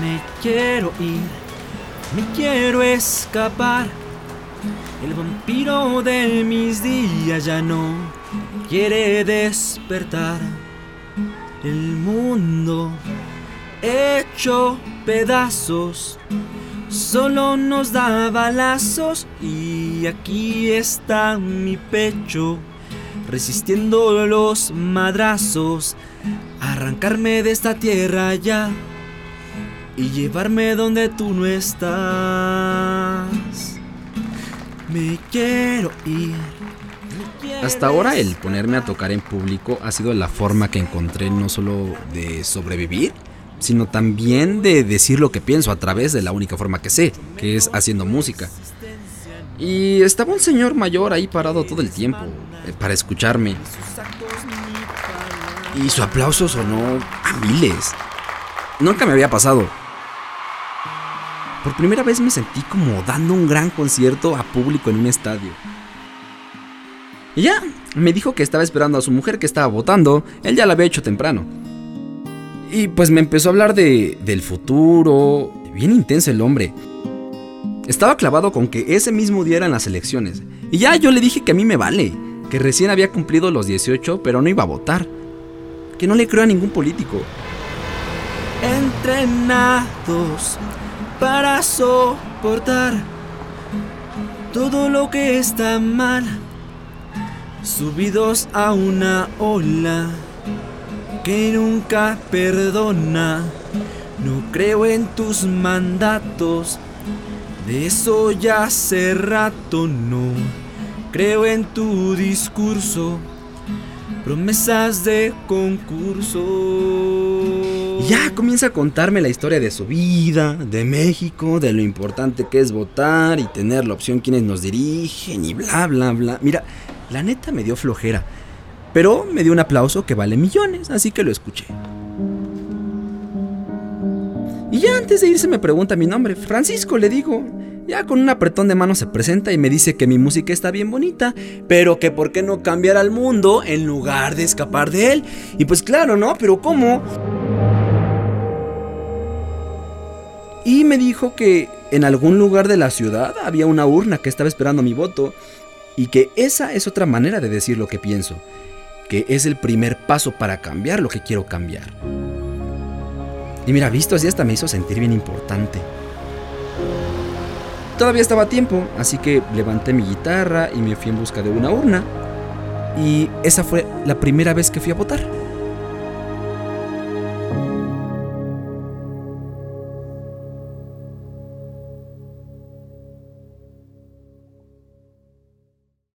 Me quiero ir, me quiero escapar. El vampiro de mis días ya no quiere despertar. El mundo hecho pedazos solo nos da balazos y aquí está mi pecho resistiendo los madrazos. Arrancarme de esta tierra ya y llevarme donde tú no estás. Me quiero ir. Hasta ahora el ponerme a tocar en público ha sido la forma que encontré no solo de sobrevivir, sino también de decir lo que pienso a través de la única forma que sé, que es haciendo música. Y estaba un señor mayor ahí parado todo el tiempo eh, para escucharme. Y su aplauso sonó a miles. Nunca me había pasado. Por primera vez me sentí como dando un gran concierto a público en un estadio. Y ya, me dijo que estaba esperando a su mujer que estaba votando. Él ya la había hecho temprano. Y pues me empezó a hablar de, del futuro. Bien intenso el hombre. Estaba clavado con que ese mismo día eran las elecciones. Y ya yo le dije que a mí me vale. Que recién había cumplido los 18, pero no iba a votar. Que no le creo a ningún político. Entrenados para soportar todo lo que está mal. Subidos a una ola que nunca perdona. No creo en tus mandatos, de eso ya hace rato no. Creo en tu discurso, promesas de concurso. Ya comienza a contarme la historia de su vida, de México, de lo importante que es votar y tener la opción quienes nos dirigen y bla, bla, bla. Mira, la neta me dio flojera, pero me dio un aplauso que vale millones, así que lo escuché. Y ya antes de irse me pregunta mi nombre, Francisco le digo. Ya con un apretón de mano se presenta y me dice que mi música está bien bonita, pero que por qué no cambiar al mundo en lugar de escapar de él. Y pues claro, ¿no? Pero ¿cómo? Y me dijo que en algún lugar de la ciudad había una urna que estaba esperando mi voto y que esa es otra manera de decir lo que pienso, que es el primer paso para cambiar lo que quiero cambiar. Y mira, visto así hasta me hizo sentir bien importante. Todavía estaba a tiempo, así que levanté mi guitarra y me fui en busca de una urna. Y esa fue la primera vez que fui a votar.